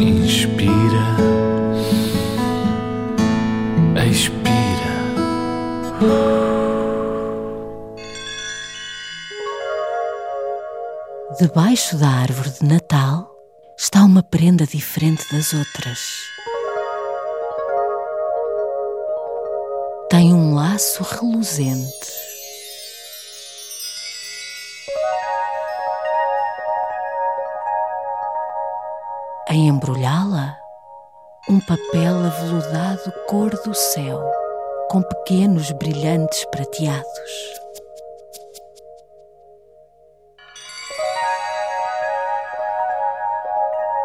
Inspira, expira. Debaixo da árvore de Natal está uma prenda diferente das outras. Tem um laço reluzente. A embrulhá-la, um papel aveludado cor do céu, com pequenos brilhantes prateados.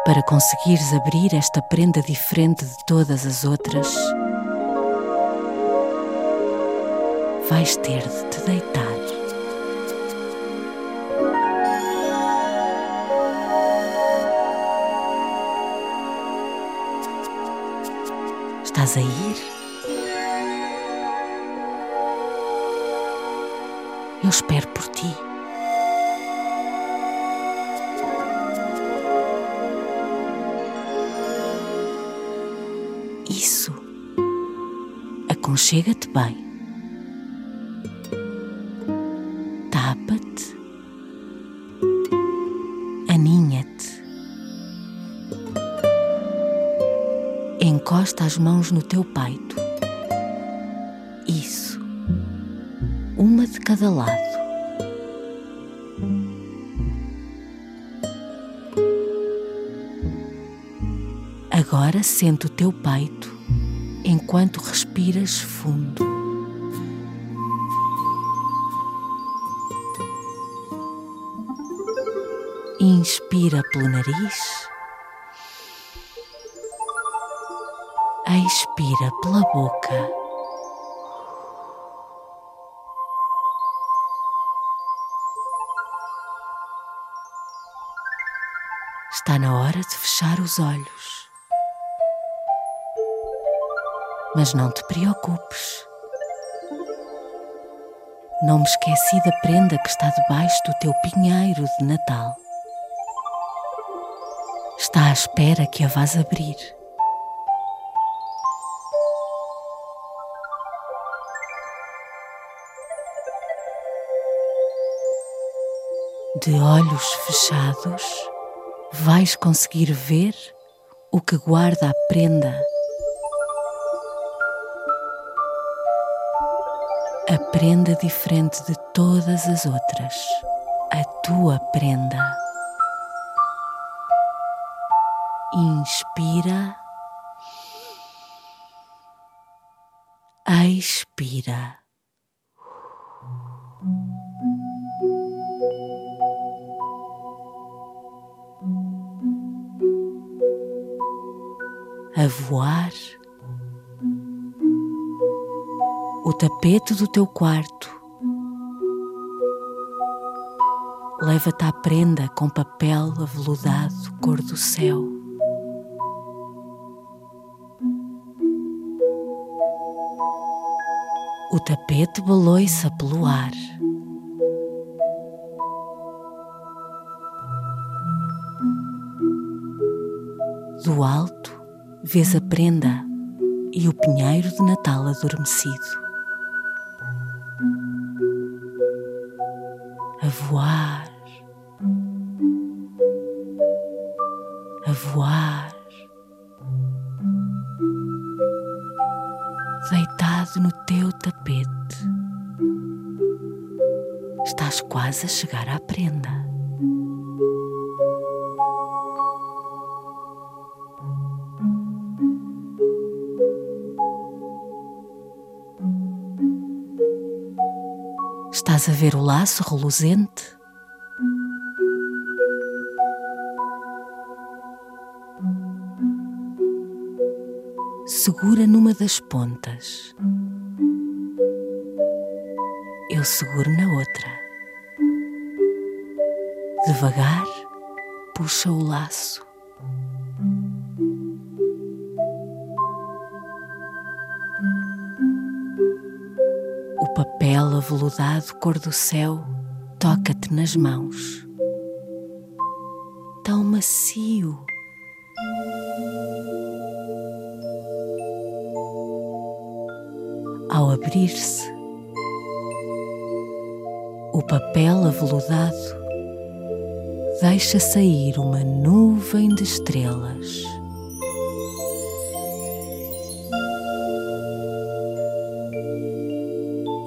Para conseguires abrir esta prenda diferente de todas as outras, vais ter de te deitar. Estás a ir? Eu espero por ti. Isso. Aconchega-te bem. Tapa-te. Encosta as mãos no teu peito. Isso. Uma de cada lado. Agora sente o teu peito enquanto respiras fundo. Inspira pelo nariz. Expira pela boca. Está na hora de fechar os olhos. Mas não te preocupes. Não me esqueci da prenda que está debaixo do teu pinheiro de Natal. Está à espera que a vás abrir. De olhos fechados, vais conseguir ver o que guarda a prenda. A prenda diferente de todas as outras, a tua prenda. Inspira, expira. A voar. O tapete do teu quarto. Leva-te à prenda com papel aveludado cor do céu. O tapete baloiça pelo ar. Do alto, vês a prenda e o pinheiro de Natal adormecido. A voar, a voar, deitado no teu tapete. Estás quase a chegar à prenda. Estás a ver o laço reluzente? Segura numa das pontas. Eu seguro na outra. Devagar, puxa o laço. papel aveludado cor do céu toca-te nas mãos. Tão macio. Ao abrir-se, o papel aveludado deixa sair uma nuvem de estrelas.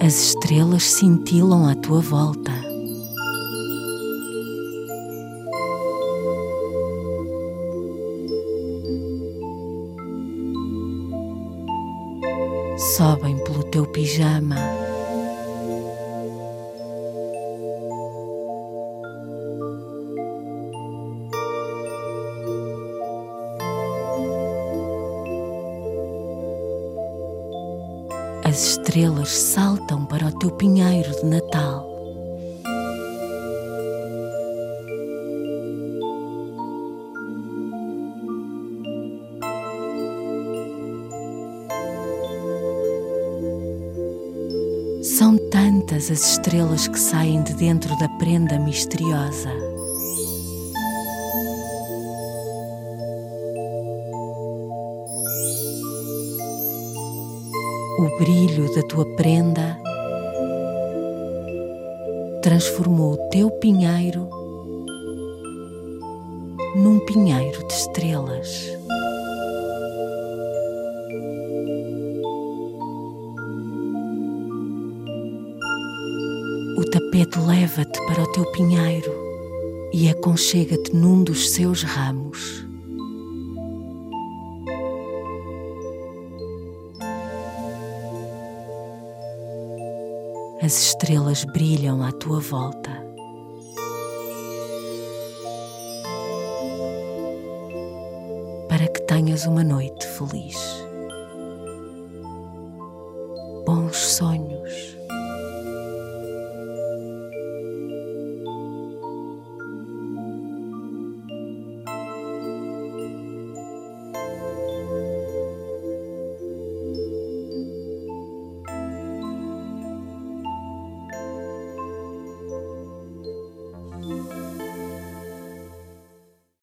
As estrelas cintilam à tua volta. Sobem pelo teu pijama. As estrelas saltam para o teu pinheiro de Natal. São tantas as estrelas que saem de dentro da prenda misteriosa. O brilho da tua prenda transformou o teu pinheiro num pinheiro de estrelas. O tapete leva-te para o teu pinheiro e aconchega-te num dos seus ramos. as estrelas brilham à tua volta. Para que tenhas uma noite feliz. Bons sonhos.